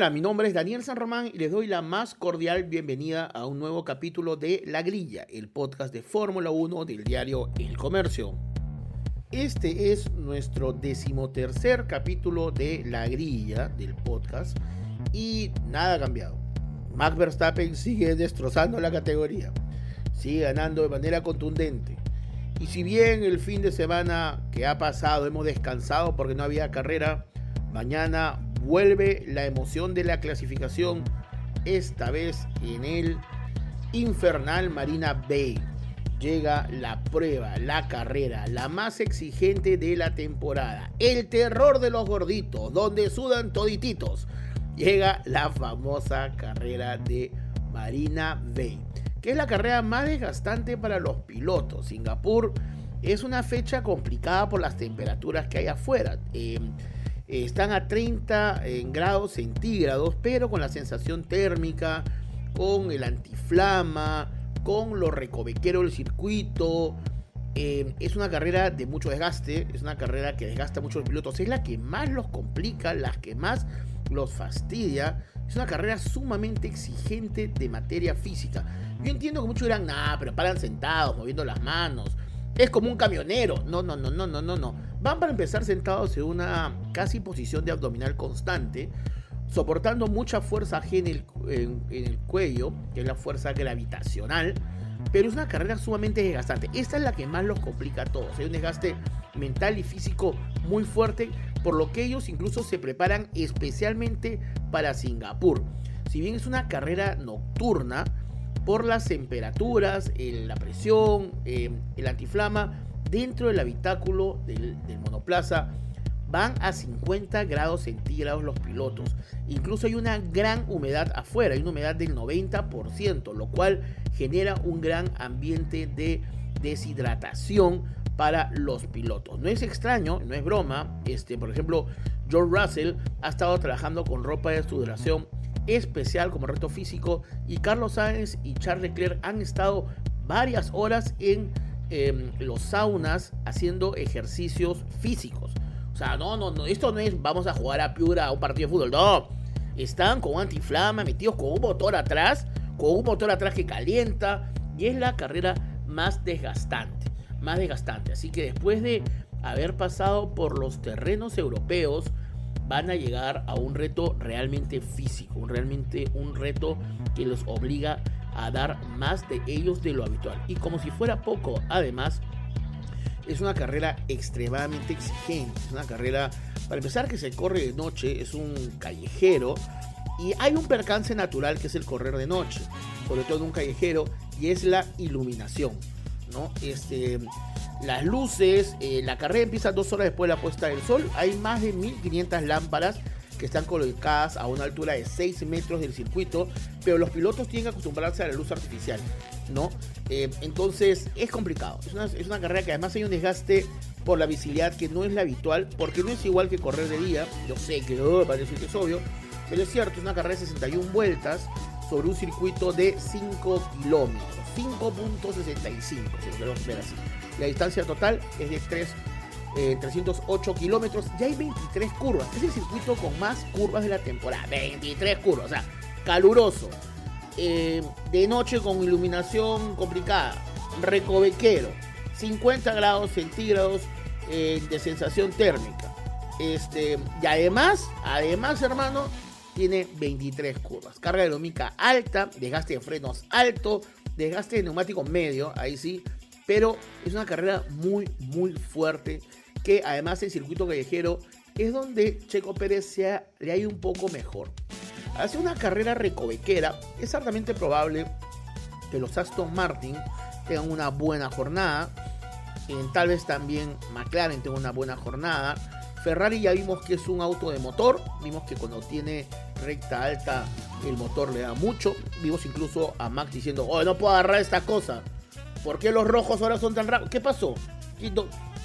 Hola, mi nombre es Daniel San Román y les doy la más cordial bienvenida a un nuevo capítulo de La Grilla, el podcast de Fórmula 1 del diario El Comercio. Este es nuestro decimotercer capítulo de La Grilla del podcast y nada ha cambiado. Max Verstappen sigue destrozando la categoría, sigue ganando de manera contundente. Y si bien el fin de semana que ha pasado hemos descansado porque no había carrera, mañana vuelve la emoción de la clasificación, esta vez en el infernal Marina Bay. Llega la prueba, la carrera, la más exigente de la temporada. El terror de los gorditos, donde sudan todititos. Llega la famosa carrera de Marina Bay, que es la carrera más desgastante para los pilotos. Singapur es una fecha complicada por las temperaturas que hay afuera. Eh, están a 30 en grados centígrados, pero con la sensación térmica, con el antiflama, con lo recovequero del circuito. Eh, es una carrera de mucho desgaste, es una carrera que desgasta mucho a los pilotos, es la que más los complica, la que más los fastidia. Es una carrera sumamente exigente de materia física. Yo entiendo que muchos dirán, nah, pero paran sentados, moviendo las manos. Es como un camionero. No, no, no, no, no, no, no. Van para empezar sentados en una casi posición de abdominal constante, soportando mucha fuerza G en el, en, el cuello, que es la fuerza gravitacional. Pero es una carrera sumamente desgastante. Esta es la que más los complica a todos. Hay un desgaste mental y físico muy fuerte, por lo que ellos incluso se preparan especialmente para Singapur. Si bien es una carrera nocturna, por las temperaturas, el- la presión, eh, el antiflama, dentro del habitáculo del, monoplaza van a 50 grados centígrados los pilotos. Incluso hay una gran humedad afuera, hay una humedad del 90%, lo cual genera un gran ambiente de deshidratación para los pilotos. No es extraño, no es broma. Este, por ejemplo, George Russell ha estado trabajando con ropa de sudoración especial como reto físico y Carlos Sainz y Charles Leclerc han estado varias horas en em, los saunas haciendo ejercicios físicos. O sea, no, no, no, esto no es vamos a jugar a Piura a un partido de fútbol, no. Están con antiflama, metidos con un motor atrás, con un motor atrás que calienta y es la carrera más desgastante, más desgastante. Así que después de haber pasado por los terrenos europeos, van a llegar a un reto realmente físico, realmente un reto que los obliga a dar más de ellos de lo habitual. Y como si fuera poco, además, es una carrera extremadamente exigente. Es una carrera, para empezar, que se corre de noche, es un callejero. Y hay un percance natural que es el correr de noche, sobre todo en un callejero, y es la iluminación. ¿no? Este, las luces, eh, la carrera empieza dos horas después de la puesta del sol. Hay más de 1500 lámparas que están colocadas a una altura de 6 metros del circuito, pero los pilotos tienen que acostumbrarse a la luz artificial, ¿no? Eh, entonces es complicado. Es una, carrera que además hay un desgaste por la visibilidad que no es la habitual, porque no es igual que correr de día. Yo sé que oh, parece que es obvio, pero es cierto, es una carrera de 61 vueltas sobre un circuito de 5 kilómetros, 5.65, si lo queremos ver así. La distancia total es de 3, eh, 308 kilómetros y hay 23 curvas. Es el circuito con más curvas de la temporada. 23 curvas, o sea, caluroso. Eh, de noche con iluminación complicada. Recovequero. 50 grados centígrados eh, de sensación térmica. Este, y además, además, hermano, tiene 23 curvas. Carga aerodinámica alta, desgaste de frenos alto, desgaste de neumático medio, ahí sí. Pero es una carrera muy, muy fuerte. Que además el circuito callejero es donde Checo Pérez se le ha un poco mejor. Hace una carrera recovequera, es altamente probable que los Aston Martin tengan una buena jornada. tal vez también McLaren tenga una buena jornada. Ferrari ya vimos que es un auto de motor. Vimos que cuando tiene recta alta el motor le da mucho. Vimos incluso a Max diciendo, oh, no puedo agarrar esta cosa. ¿Por qué los rojos ahora son tan rápidos? ¿Qué pasó?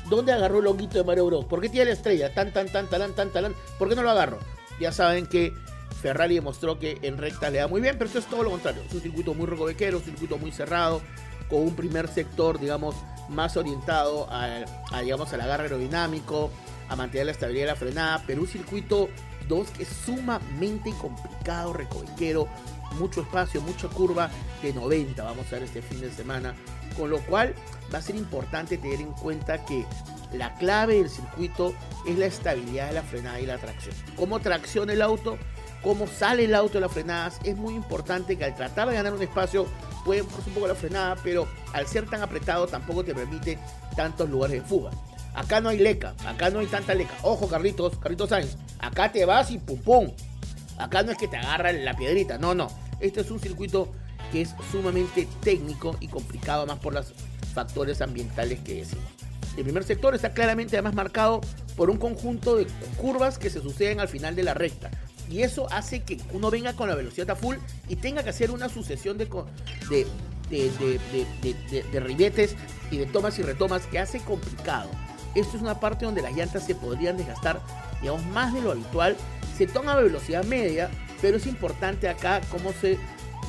¿Dónde agarró el honguito de Mario Bros? ¿Por qué tiene la estrella? Tan, tan, tan, tan, tan, tan. ¿Por qué no lo agarro? Ya saben que Ferrari demostró que en recta le da muy bien, pero esto es todo lo contrario. Es un circuito muy recovequero, un circuito muy cerrado, con un primer sector, digamos, más orientado a, digamos, al agarre aerodinámico, a mantener la estabilidad de la frenada, pero un circuito 2 que es sumamente complicado, recovequero, mucho espacio, mucha curva de 90 vamos a ver este fin de semana, con lo cual va a ser importante tener en cuenta que la clave del circuito es la estabilidad de la frenada y la tracción. Cómo tracciona el auto, cómo sale el auto de las frenadas. Es muy importante que al tratar de ganar un espacio, puede un poco la frenada, pero al ser tan apretado tampoco te permite tantos lugares de fuga. Acá no hay leca, acá no hay tanta leca. Ojo, Carlitos, Carlitos Sainz, acá te vas y pum pum. Acá no es que te agarra la piedrita, no, no. Este es un circuito que es sumamente técnico y complicado más por los factores ambientales que decimos. El primer sector está claramente además marcado por un conjunto de curvas que se suceden al final de la recta. Y eso hace que uno venga con la velocidad a full y tenga que hacer una sucesión de, de, de, ribetes y de tomas y retomas que hace complicado. Esto es una parte donde las llantas se podrían desgastar, digamos, más de lo habitual. Se toma a velocidad media, pero es importante acá cómo se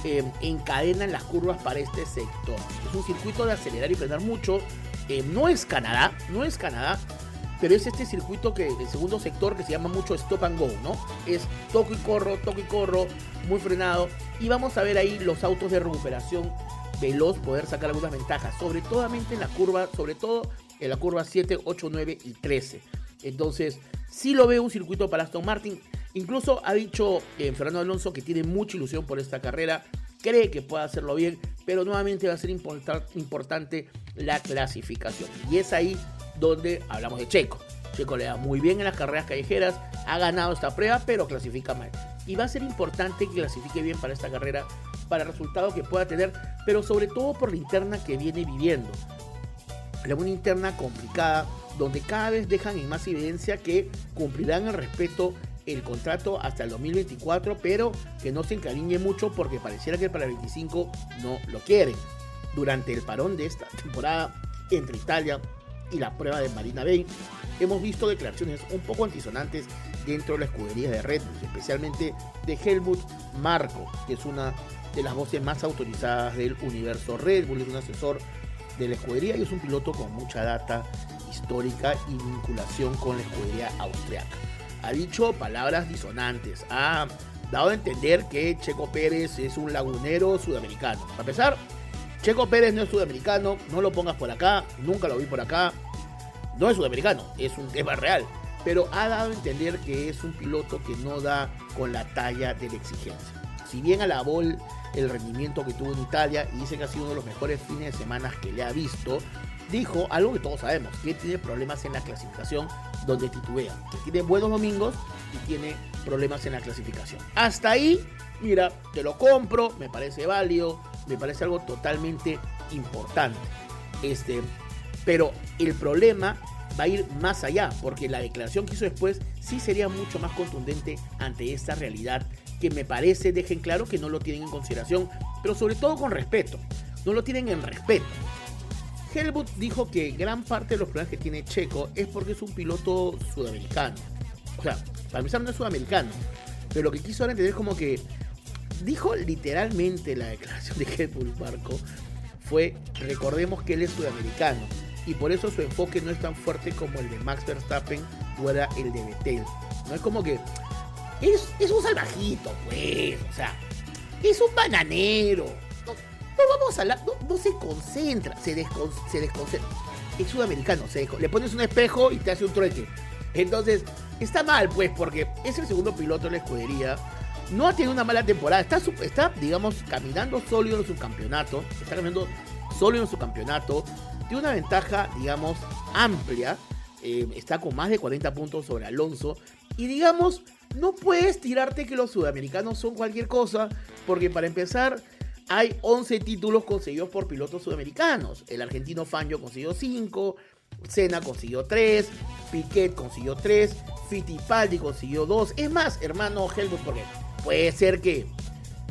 eh, encadenan las curvas para este sector. Es un circuito de acelerar y frenar mucho. Eh, no es Canadá, no es Canadá, pero es este circuito que el segundo sector que se llama mucho stop and go, ¿no? Es toco y corro, toco y corro, muy frenado. Y vamos a ver ahí los autos de recuperación veloz poder sacar algunas ventajas, sobre todo en la curva, sobre todo en la curva 7, 8, 9 y 13. Entonces, sí lo veo un circuito para Aston Martin. Incluso ha dicho eh, Fernando Alonso que tiene mucha ilusión por esta carrera, cree que puede hacerlo bien, pero nuevamente va a ser importante la clasificación. Y es ahí donde hablamos de Checo. Checo le da muy bien en las carreras callejeras, ha ganado esta prueba, pero clasifica mal. Y va a ser importante que clasifique bien para esta carrera, para el resultado que pueda tener, pero sobre todo por la interna que viene viviendo. Una interna complicada, donde cada vez dejan en más evidencia que cumplirán el respeto el contrato hasta el 2024, pero que no se encariñe mucho porque pareciera que para el 25 no lo quieren. Durante el parón de esta temporada entre Italia y la prueba de Marina Bay, hemos visto declaraciones un poco antisonantes dentro de la escudería de Red Bull, especialmente de Helmut Marco, que es una de las voces más autorizadas del universo Red Bull, es un asesor de la escudería y es un piloto con mucha data histórica y vinculación con la escudería austriaca. Ha dicho palabras disonantes, ha dado a entender que Checo Pérez es un lagunero sudamericano. Para empezar, Checo Pérez no es sudamericano, no lo pongas por acá, nunca lo vi por acá. No es sudamericano, es un tema real. Pero ha dado a entender que es un piloto que no da con la talla de la exigencia. Si bien alabó el, el rendimiento que tuvo en Italia y dice que ha sido uno de los mejores fines de semana que le ha visto, dijo algo que todos sabemos, que tiene problemas en la clasificación donde titubea, que tiene buenos domingos y tiene problemas en la clasificación. Hasta ahí, mira, te lo compro, me parece válido, me parece algo totalmente importante. Este, pero el problema va a ir más allá, porque la declaración que hizo después sí sería mucho más contundente ante esta realidad que me parece dejen claro que no lo tienen en consideración, pero sobre todo con respeto. No lo tienen en respeto. Helmut dijo que gran parte de los problemas que tiene Checo es porque es un piloto sudamericano. O sea, para empezar no es sudamericano, pero lo que quiso ahora entender es como que dijo literalmente la declaración de Helmut Marco fue, recordemos que él es sudamericano y por eso su enfoque no es tan fuerte como el de Max Verstappen o era el de Vettel. No es como que es, un salvajito, pues, o sea, es un bananero. No, vamos a hablar, no, se concentra, se, se desconcentra. Es sudamericano, se le pones un espejo y te hace un trueque. Entonces, está mal, pues, porque es el segundo piloto de la escudería no ha tenido una mala temporada. Está, está digamos, caminando sólido en su campeonato. Está caminando sólido en su campeonato. Tiene una ventaja, digamos, amplia. Eh, está con más de 40 puntos sobre Alonso. Y digamos, no puedes tirarte que los sudamericanos son cualquier cosa. Porque para empezar, hay 11 títulos conseguidos por pilotos sudamericanos. El argentino Fangio consiguió 5, Senna consiguió 3, Piquet consiguió 3, Fittipaldi consiguió 2. Es más, hermano Helmut, porque puede ser que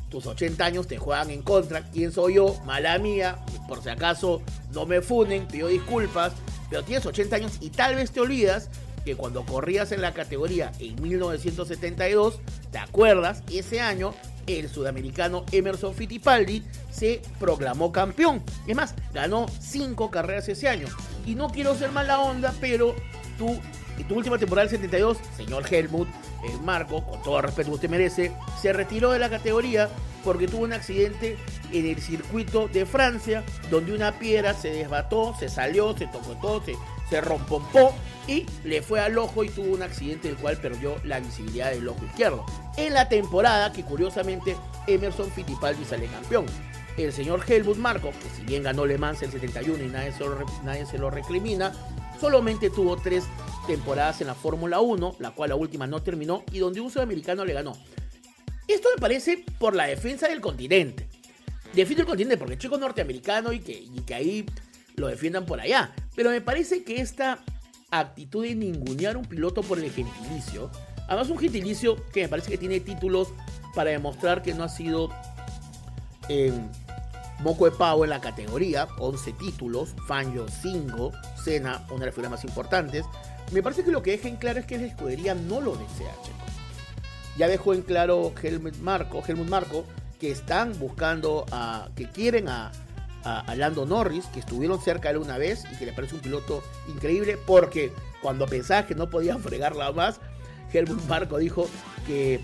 tus 80 años te juegan en contra. ¿Quién soy yo? Mala mía. Por si acaso no me funen, pido disculpas. Pero tienes 80 años y tal vez te olvidas que cuando corrías en la categoría en 1972, ¿te acuerdas? Ese año el sudamericano Emerson Fittipaldi se proclamó campeón. Es más, ganó 5 carreras ese año. Y no quiero ser mala onda, pero tú, en tu última temporada del 72, señor Helmut, el Marco, con todo el respeto que usted merece, se retiró de la categoría porque tuvo un accidente en el circuito de Francia, donde una piedra se desbató, se salió, se tocó todo, se, se rompompó y le fue al ojo y tuvo un accidente del cual perdió la visibilidad del ojo izquierdo. En la temporada que curiosamente Emerson Fittipaldi sale campeón. El señor Helmut Marco, que si bien ganó Le Mans el 71 y nadie se lo, nadie se lo recrimina, solamente tuvo tres temporadas en la Fórmula 1, la cual la última no terminó y donde un sudamericano le ganó. Esto me parece por la defensa del continente. Defiendo el continente porque chico norteamericano y que, y que ahí lo defiendan por allá. Pero me parece que esta actitud de ningunear un piloto por el gentilicio, además un gentilicio que me parece que tiene títulos para demostrar que no ha sido en moco de pavo en la categoría, 11 títulos, Fangio 5, Senna, una de las figuras más importantes, me parece que lo que deja en claro es que la escudería no lo desea. Ya dejó en claro Helmut Marco, Helmut Marco que están buscando a, que quieren a, a, Lando Norris, que estuvieron cerca de él una vez y que le parece un piloto increíble, porque cuando pensaba que no podía fregarla más, Helmut Marco dijo que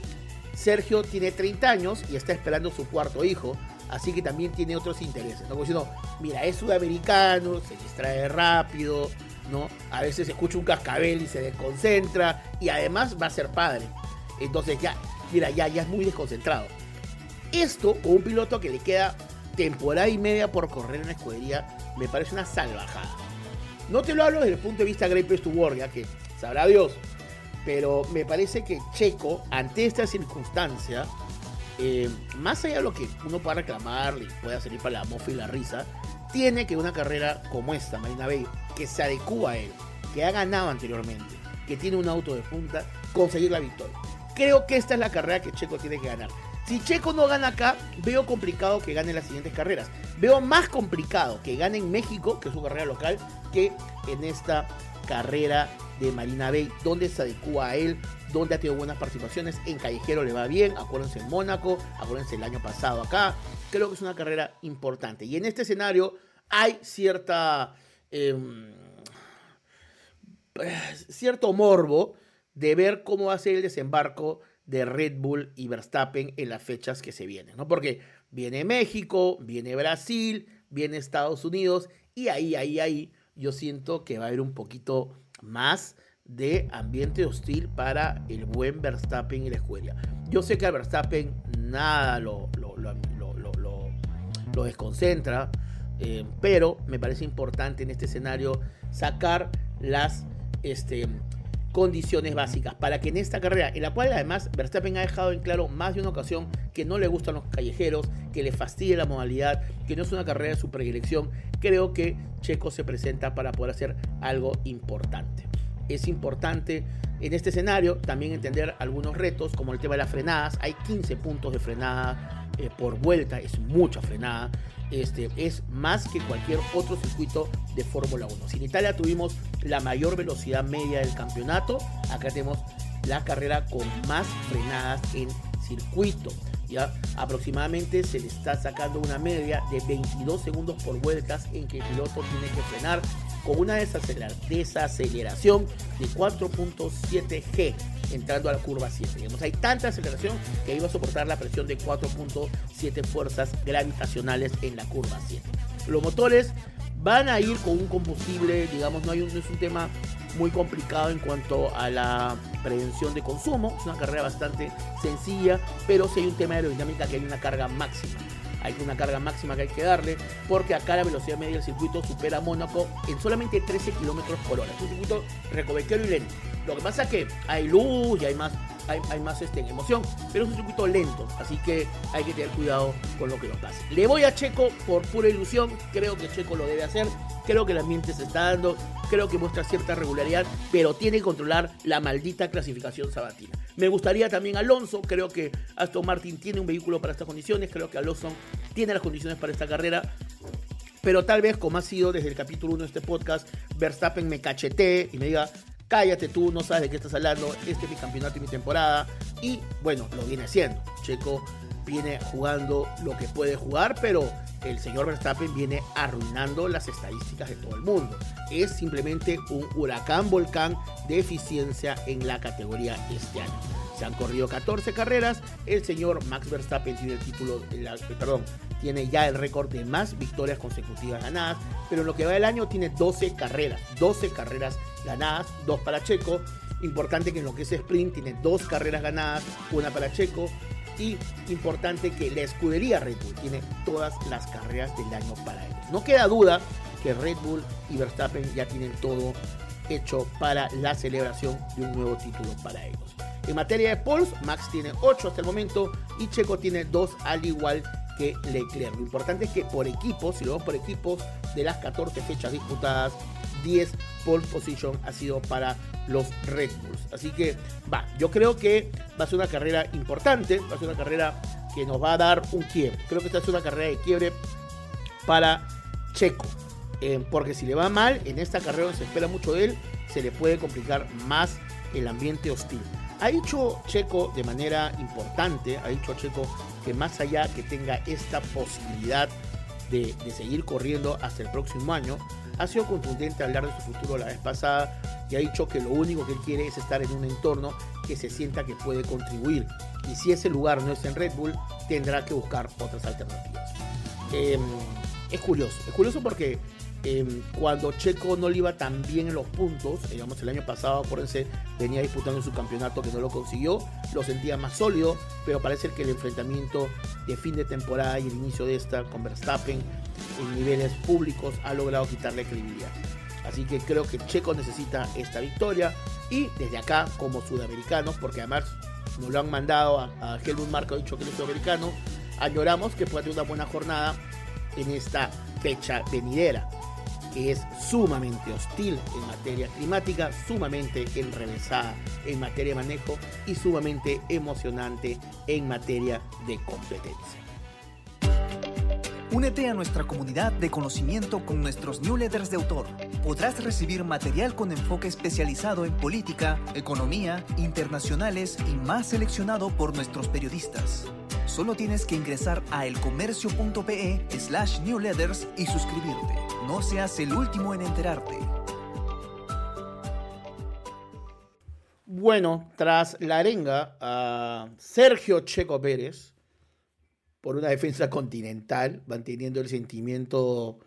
Sergio tiene 30 años y está esperando su cuarto hijo, así que también tiene otros intereses. ¿no? Como mira, es sudamericano, se distrae rápido, ¿no? A veces escucha un cascabel y se desconcentra, y además va a ser padre. Entonces ya, mira, ya, ya es muy desconcentrado. Esto con un piloto que le queda temporada y media por correr en la escudería me parece una salvajada. No te lo hablo desde el punto de vista Great Place to Work, que sabrá Dios, pero me parece que Checo, ante esta circunstancia, eh, más allá de lo que uno pueda reclamar y pueda salir para la mofa y la risa, tiene que una carrera como esta, Marina Bay, que se adecua a él, que ha ganado anteriormente, que tiene un auto de punta, conseguir la victoria. Creo que esta es la carrera que Checo tiene que ganar. Si Checo no gana acá, veo complicado que gane las siguientes carreras. Veo más complicado que gane en México, que es su carrera local, que en esta carrera de Marina Bay, donde se adecua a él, donde ha tenido buenas participaciones. En Callejero le va bien, acuérdense en Mónaco, acuérdense el año pasado acá. Creo que es una carrera importante. Y en este escenario hay cierta. Em, cierto morbo de ver cómo va a ser el desembarco de Red Bull y Verstappen en las fechas que se vienen, ¿no? Porque viene México, viene Brasil, viene Estados Unidos y ahí, ahí, ahí yo siento que va a haber un poquito más de ambiente hostil para el buen Verstappen y la escuela. Yo sé que a Verstappen nada lo, lo, lo, desconcentra, eh, pero me parece importante en este escenario sacar las... Este, condiciones básicas para que en esta carrera, en la cual además Verstappen ha dejado en claro más de una ocasión que no le gustan los callejeros, que le fastidia la modalidad, que no es una carrera de su predilección, creo que Checo se presenta para poder hacer algo importante. Es importante en este escenario también entender algunos retos, como el tema de las frenadas. Hay 15 puntos de frenada eh, por vuelta, es mucha frenada. Este, es más que cualquier otro circuito de Fórmula 1. Si en Italia tuvimos la mayor velocidad media del campeonato, acá tenemos la carrera con más frenadas en circuito. ¿ya? Aproximadamente se le está sacando una media de 22 segundos por vueltas en que el piloto tiene que frenar con una desaceleración de 4.7 G entrando a la curva 7. Digamos, hay tanta aceleración que iba a soportar la presión de 4.7 fuerzas gravitacionales en la curva 7. Los motores van a ir con un combustible, digamos, no, hay un, es un tema muy complicado en cuanto a la prevención de consumo. Es una carrera bastante sencilla, pero si hay un tema de aerodinámica que hay una carga máxima. Hay una carga máxima que hay que darle, porque acá la velocidad media del circuito supera a Mónaco en solamente 13 kilómetros por hora. Es un circuito recovequero y lento. Lo que pasa es que hay luz y hay más, hay, más este, emoción, pero es un circuito lento, así que hay que tener cuidado con lo que nos pase. Le voy a Checo por pura ilusión, creo que Checo lo debe hacer, creo que el ambiente se está dando, creo que muestra cierta regularidad, pero tiene que controlar la maldita clasificación sabatina. Me gustaría también Alonso, creo que Aston Martin tiene un vehículo para estas condiciones, creo que Alonso tiene las condiciones para esta carrera, pero tal vez, como ha sido desde el capítulo 1 de este podcast, Verstappen me cachetee y me diga, cállate tú, no sabes de qué estás hablando, este es mi campeonato y mi temporada. Y bueno, lo viene haciendo. Checo viene jugando lo que puede jugar, pero el señor Verstappen viene arruinando las estadísticas de todo el mundo. Es simplemente un huracán volcán de eficiencia en la categoría este año. Se han corrido 14 carreras, el señor Max Verstappen tiene el título, perdón, tiene ya el récord de más victorias consecutivas ganadas, pero en lo que va del año tiene 12 carreras, 12 carreras ganadas, dos para Checo. Importante que en lo que es sprint tiene dos carreras ganadas, una para Checo. Y importante que la escudería Red Bull tiene todas las carreras del año para ellos. No queda duda que Red Bull y Verstappen ya tienen todo hecho para la celebración de un nuevo título para ellos. En materia de poles, Max tiene 8 hasta el momento y Checo tiene 2 al igual que Leclerc. Lo importante es que por equipos, si lo vemos por equipos, de las 14 fechas disputadas, 10 pole position ha sido para los Red Bulls. Así que va, yo creo que va a ser una carrera importante, va a ser una carrera que nos va a dar un quiebre. Creo que esta es una carrera de quiebre para Checo. Eh, porque si le va mal en esta carrera se espera mucho de él, se le puede complicar más el ambiente hostil. Ha dicho Checo de manera importante, ha dicho Checo que más allá que tenga esta posibilidad de, seguir corriendo hasta el próximo año, ha sido contundente hablar de su futuro la vez pasada y ha dicho que lo único que él quiere es estar en un entorno que se sienta que puede contribuir. Y si ese lugar no es en Red Bull, tendrá que buscar otras alternativas. Em, es curioso, es curioso porque Em, cuando Checo no le iba tan bien en los puntos, digamos el año pasado, acuérdense, venía disputando su campeonato que no lo consiguió, lo sentía más sólido, pero parece que el enfrentamiento de fin de temporada y el inicio de esta con Verstappen en niveles públicos ha logrado quitarle credibilidad. Así que creo que Checo necesita esta victoria y desde acá como sudamericanos, porque además nos lo han mandado a, Helmut Marco, ha dicho que es sudamericano, añoramos que pueda tener una buena jornada en esta fecha venidera es sumamente hostil en materia climática, sumamente enrevesada en materia de manejo y sumamente emocionante en materia de competencia. Únete a nuestra comunidad de conocimiento con nuestros newsletters de autor. Podrás recibir material con enfoque especializado en política, economía, internacionales y más seleccionado por nuestros periodistas. Solo tienes que ingresar a elcomercio.pe slash newsletters y suscribirte. No seas el último en enterarte. Bueno, tras la arenga a Sergio Checo Pérez por una defensa continental, manteniendo el sentimiento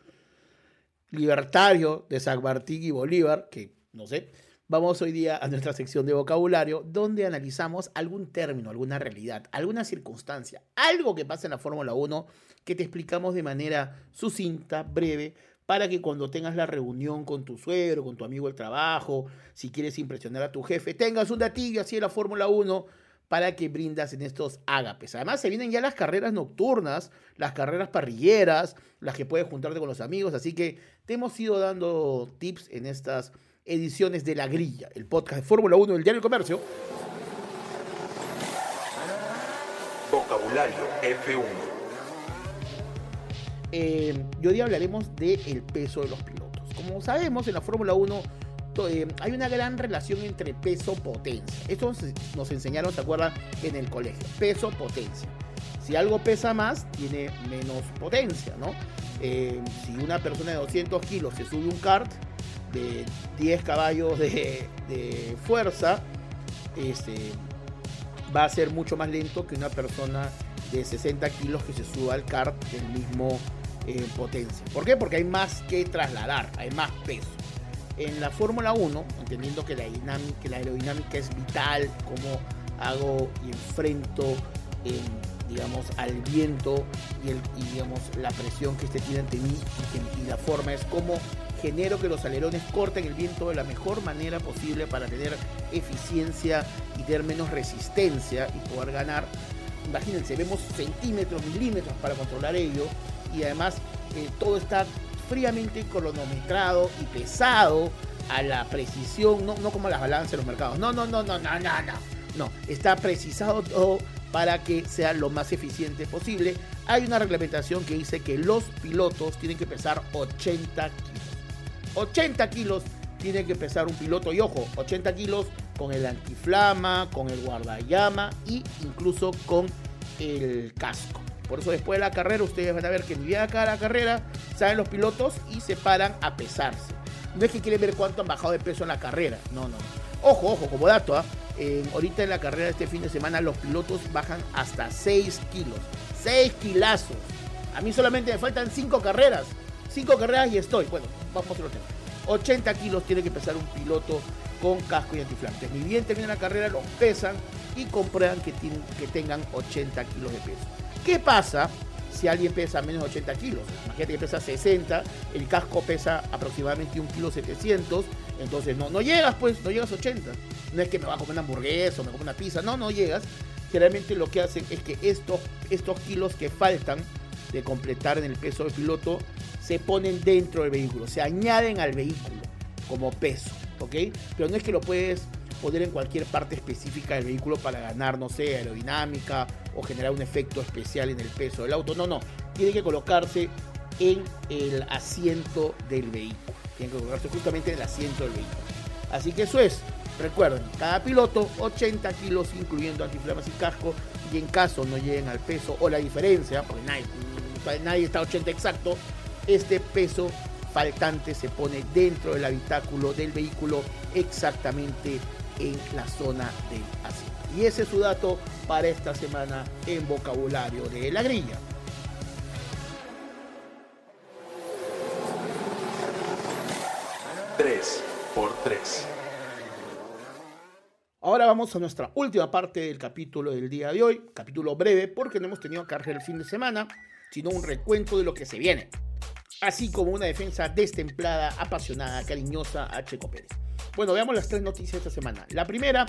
libertario de San Martín y Bolívar, que no sé, Vamos hoy día a nuestra sección de vocabulario donde analizamos algún término, alguna realidad, alguna circunstancia, algo que pasa en la Fórmula 1 que te explicamos de manera sucinta, breve, para que cuando tengas la reunión con tu suegro, con tu amigo del trabajo, si quieres impresionar a tu jefe, tengas un datillo así de la Fórmula 1 para que brindas en estos ágapes. Además, se vienen ya las carreras nocturnas, las carreras parrilleras, las que puedes juntarte con los amigos, así que te hemos ido dando tips en estas ediciones de La Grilla, el podcast de Fórmula 1 del Diario Comercio. Vocabulario F1. Eh, y hoy hablaremos del peso de los pilotos. Como sabemos, en la Fórmula 1 eh, hay una gran relación entre peso-potencia. Esto nos, enseñaron, ¿se acuerdan? En el colegio. Peso-potencia. Si algo pesa más, tiene menos potencia, ¿no? Eh, si una persona de 200 kilos se sube un kart, de 10 caballos de, fuerza, este, va a ser mucho más lento que una persona de 60 kilos que se suba al kart del mismo eh, potencia. ¿Por qué? Porque hay más que trasladar, hay más peso. En la Fórmula 1, entendiendo que la, dinámica, la aerodinámica es vital, cómo hago y enfrento, digamos, al viento y, el, digamos, la presión que este tiene ante mí y, que, la forma es como genero que los alerones corten el viento de la mejor manera posible para tener eficiencia y tener menos resistencia y poder ganar. Imagínense, vemos centímetros, milímetros para controlar ello y además eh, todo está fríamente cronometrado y pesado a la precisión, no, no como las balanzas de los mercados. No, no, no, no, no, no, no. No, está precisado todo para que sea lo más eficiente posible. Hay una reglamentación que dice que los pilotos tienen que pesar 80 kilos. 80 kilos tiene que pesar un piloto y ojo, 80 kilos con el antiflama, con el guardallama e incluso con el casco. Por eso después de la carrera ustedes van a ver que ni acá a la carrera salen los pilotos y se paran a pesarse. No es que quieren ver cuánto han bajado de peso en la carrera, no, no. Ojo, ojo, como dato, ¿eh? ahorita en la carrera de este fin de semana los pilotos bajan hasta 6 kilos. 6 kilazos. A mí solamente me faltan 5 carreras. 5 carreras y estoy. Bueno, vamos a otro tema. 80 kilos tiene que pesar un piloto con casco y antiflantes. Ni bien termina la carrera, los pesan y comprueban que tengan 80 kilos de peso. ¿Qué pasa si alguien pesa menos de 80 kilos? Imagínate que pesa 60, el casco pesa aproximadamente 1 kilo 700, entonces no, no llegas pues, no llegas a 80. No es que me va a comer una hamburguesa o me como una pizza, no, no llegas. Generalmente lo que hacen es que estos, estos kilos que faltan de completar en el peso del piloto se ponen dentro del vehículo, se añaden al vehículo como peso, ¿ok? Pero no es que lo puedes poner en cualquier parte específica del vehículo para ganar, no sé, aerodinámica o generar un efecto especial en el peso del auto. No, no, tiene que colocarse en el asiento del vehículo. Tiene que colocarse justamente en el asiento del vehículo. Así que eso es. Recuerden, cada piloto 80 kilos incluyendo antiflamas y casco y en caso no lleguen al peso o la diferencia, porque nadie, nadie está 80 exacto, este peso faltante se pone dentro del habitáculo del vehículo exactamente en la zona del asiento. Y ese es su dato para esta semana en vocabulario de la grilla. Tres por tres. Ahora vamos a nuestra última parte del capítulo del día de hoy, capítulo breve porque no hemos tenido carga el fin de semana, sino un recuento de lo que se viene, así como una defensa destemplada, apasionada, cariñosa a Checo Pérez. Bueno, veamos las tres noticias esta semana. La primera,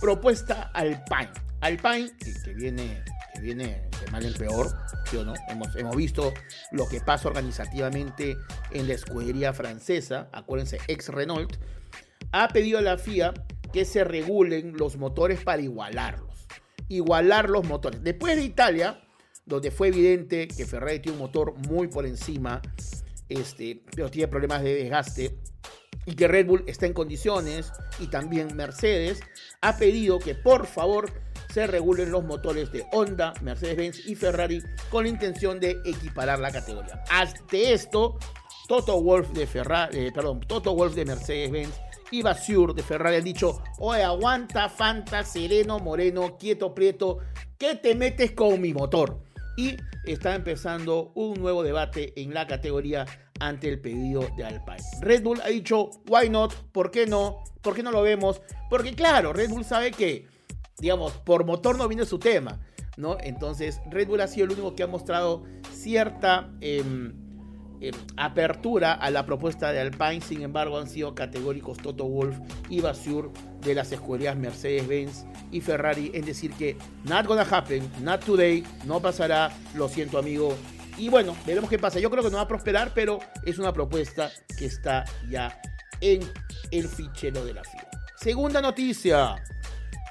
propuesta Alpine. Alpine, que, viene, que viene de mal en peor, ¿sí o no? Hemos, hemos visto lo que pasa organizativamente en la escudería francesa, acuérdense, ex Renault, ha pedido a la FIA que se regulen los motores para igualarlos. Igualar los motores. Después de Italia, donde fue evidente que Ferrari tiene un motor muy por encima, este, pero tiene problemas de desgaste, y que Red Bull está en condiciones, y también Mercedes, ha pedido que por favor se regulen los motores de Honda, Mercedes-Benz y Ferrari con la intención de equiparar la categoría. Hasta esto, Toto Wolf de Ferrari, eh, perdón, Toto Wolf de Mercedes-Benz y Basur de Ferrari han dicho, oye, aguanta, Fanta, sereno, moreno, quieto, prieto, que te metes con mi motor. Y está empezando un nuevo debate en la categoría ante el pedido de Alpine. Red Bull ha dicho, why not, ¿por qué no? ¿Por qué no lo vemos? Porque claro, Red Bull sabe que, digamos, por motor no viene su tema, ¿no? Entonces, Red Bull ha sido el único que ha mostrado cierta... Em, em, apertura a la propuesta de Alpine, sin embargo han sido categóricos Toto Wolf y Basur de las escuderías Mercedes-Benz y Ferrari en decir que not gonna happen, not today, no pasará, lo siento amigo, y bueno, veremos qué pasa. Yo creo que no va a prosperar, pero es una propuesta que está ya en el fichero de la FIA. Segunda noticia.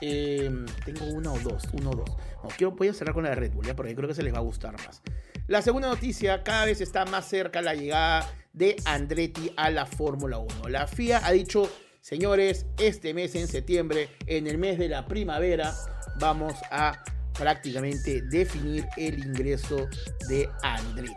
Em, tengo una o dos, uno o dos. No, quiero, voy a cerrar con la de Red Bull, ¿ya? porque creo que se les va a gustar más. La segunda noticia, cada vez está más cerca la llegada de Andretti a la Fórmula 1. La FIA ha dicho, señores, este mes en septiembre, en el mes de la primavera, vamos a prácticamente definir el ingreso de Andretti.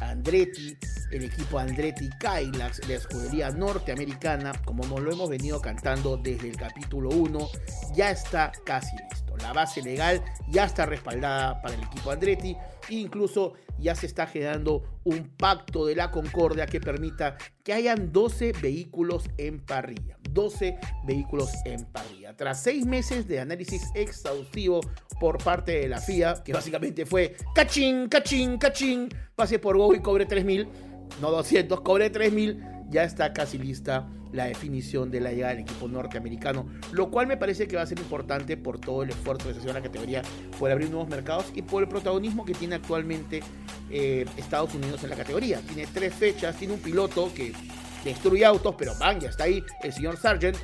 Andretti, el equipo Andretti Kylax, la escudería norteamericana, como lo hemos venido cantando desde el capítulo 1, ya está casi listo. La base legal ya está respaldada para el equipo Andretti incluso ya se está generando un pacto de la concordia que permita que hayan 12 vehículos en parrilla. 12 vehículos en parrilla. Tras seis meses de análisis exhaustivo por parte de la FIA, que básicamente fue cachín, cachín, cachín, pase por Go y cobre 3.000, no 200, cobre 3.000, ya está casi lista la definición de la llegada del equipo norteamericano, lo cual me parece que va a ser importante por todo el esfuerzo que se hace en la categoría, por abrir nuevos mercados y por el protagonismo que tiene actualmente eh, Estados Unidos en la categoría. Tiene tres fechas, tiene un piloto que destruye autos, pero van, ya está ahí el señor Sargent.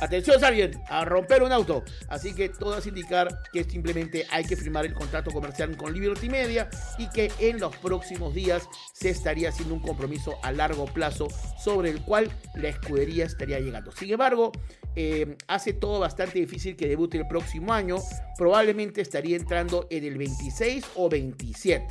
Atención, Sargent, a romper un auto. Así que todo es indicar que simplemente hay que firmar el contrato comercial con Liberty Media y que en los próximos días se estaría haciendo un compromiso a largo plazo sobre el cual la escudería estaría llegando. Sin embargo, eh, hace todo bastante difícil que debute el próximo año. Probablemente estaría entrando en el 26 o 27.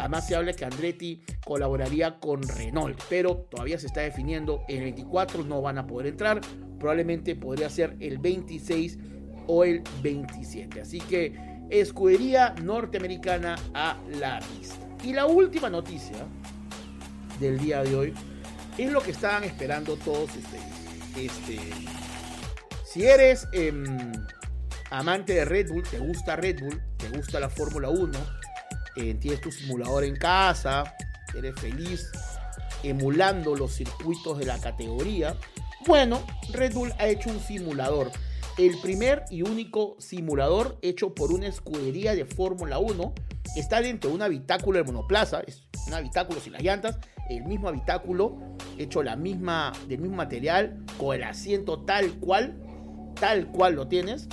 Además se habla que Andretti colaboraría con Renault, pero todavía se está definiendo. El 24 no van a poder entrar. Probablemente podría ser el 26 o el 27. Así que escudería norteamericana a la vista. Y la última noticia del día de hoy es lo que estaban esperando todos ustedes. Este, si eres em, amante de Red Bull, te gusta Red Bull, te gusta la Fórmula 1, eh, tienes tu simulador en casa, eres feliz emulando los circuitos de la categoría. Bueno, Red Bull ha hecho un simulador. El primer y único simulador hecho por una escudería de Fórmula 1. Está dentro de un habitáculo de monoplaza. Es un habitáculo sin las llantas. El mismo habitáculo hecho la misma, del mismo material. Con el asiento tal cual. Tal cual lo tienes.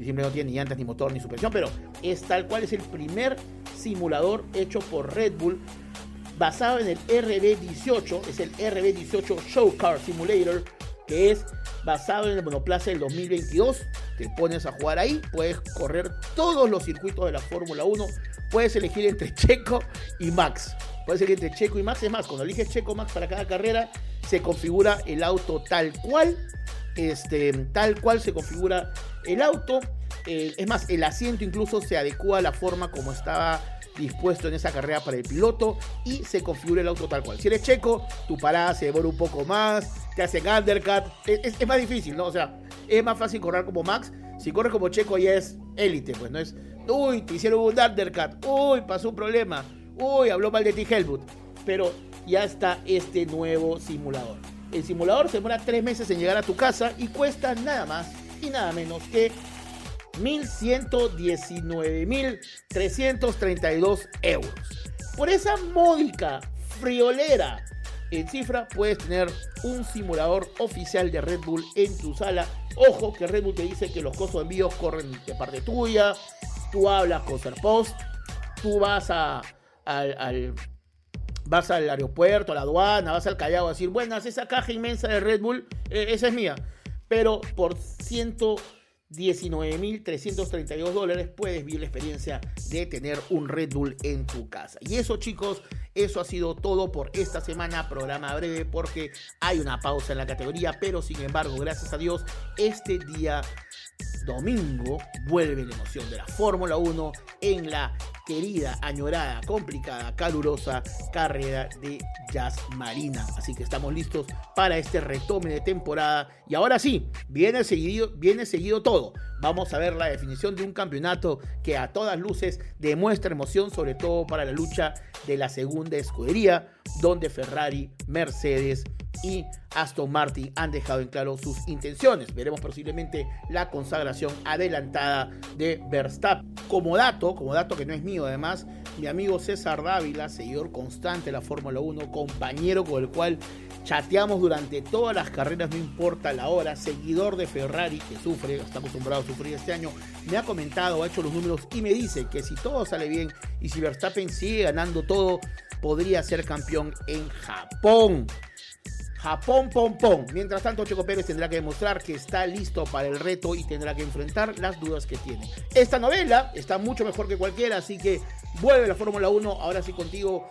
Siempre no tiene ni llantas, ni motor, ni suspensión. Pero es tal cual. Es el primer simulador hecho por Red Bull basado en el RB18, es el RB18 Show Car Simulator, que es basado en el monoplaza del 2022. Te pones a jugar ahí, puedes correr todos los circuitos de la Fórmula 1, puedes elegir entre Checo y Max. Puedes elegir entre Checo y Max, es más, cuando eliges Checo Max para cada carrera, se configura el auto tal cual, este, tal cual se configura el auto. Eh, es más, el asiento incluso se adecua a la forma como estaba dispuesto en esa carrera para el piloto y se configura el auto tal cual. Si eres checo, tu parada se demora un poco más, te hacen undercut, es, más difícil, ¿no? O sea, es más fácil correr como Max. Si corres como checo ya es élite, pues no es, uy, te hicieron un undercut, uy, pasó un problema, uy, habló mal de ti Helmut. Pero ya está este nuevo simulador. El simulador se demora tres meses en llegar a tu casa y cuesta nada más y nada menos que 1.119.332 euros. Por esa módica friolera en cifra puedes tener un simulador oficial de Red Bull en tu sala. Ojo que Red Bull te dice que los costos de envíos corren de parte tuya. Tú hablas con Serpost. Tú vas a, al, vas al aeropuerto, a la aduana, vas al Callao a decir, buenas, esa caja inmensa de Red Bull, eh, esa es mía. Pero por ciento 19.332 dólares puedes vivir la experiencia de tener un Red Bull en tu casa. Y eso chicos, eso ha sido todo por esta semana, programa breve porque hay una pausa en la categoría, pero sin embargo, gracias a Dios, este día domingo vuelve la emoción de la Fórmula 1 en la querida, añorada, complicada, calurosa carrera de Jazz Marina. Así que estamos listos para este retome de temporada. Y ahora sí, viene seguido, viene seguido todo. Vamos a ver la definición de un campeonato que a todas luces demuestra emoción, sobre todo para la lucha de la segunda escudería, donde Ferrari, Mercedes y Aston Martin han dejado en claro sus intenciones. Veremos posiblemente la consagración adelantada de Verstappen. Como dato, como dato que no es mío además, mi amigo César Dávila, seguidor constante de la Fórmula 1, compañero con el cual chateamos durante todas las carreras, no importa la hora, seguidor de Ferrari que sufre, está acostumbrado a sufrir este año, me ha comentado, ha hecho los números y me dice que si todo sale bien y si Verstappen sigue ganando todo, podría ser campeón en Japón. Japón, pom, pom. Mientras tanto, Checo Pérez tendrá que demostrar que está listo para el reto y tendrá que enfrentar las dudas que tiene. Esta novela está mucho mejor que cualquiera, así que vuelve la Fórmula 1. Ahora sí contigo,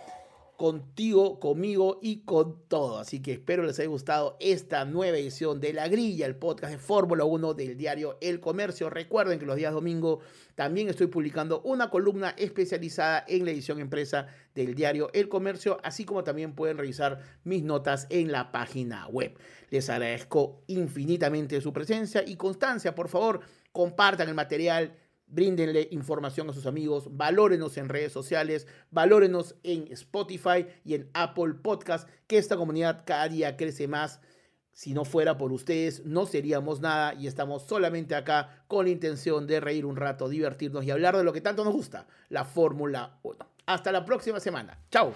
contigo, conmigo y con todo. Así que espero les haya gustado esta nueva edición de La Grilla, el podcast de Fórmula 1 del diario El Comercio. Recuerden que los días domingo también estoy publicando una columna especializada en la edición empresa del diario El Comercio, así como también pueden revisar mis notas en la página web. Les agradezco infinitamente su presencia y constancia. Por favor, compartan el material bríndenle información a sus amigos, valórenos en redes sociales, valórenos en Spotify y en Apple Podcast, que esta comunidad cada día crece más. Si no fuera por ustedes, no seríamos nada y estamos solamente acá con la intención de reír un rato, divertirnos y hablar de lo que tanto nos gusta, la Fórmula 1. Hasta la próxima semana. Chao.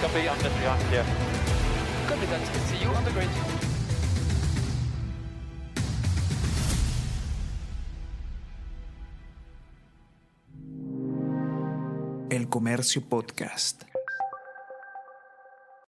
Copy, I'm just behind, clear. Confident, see you on the grid. El Comercio Podcast.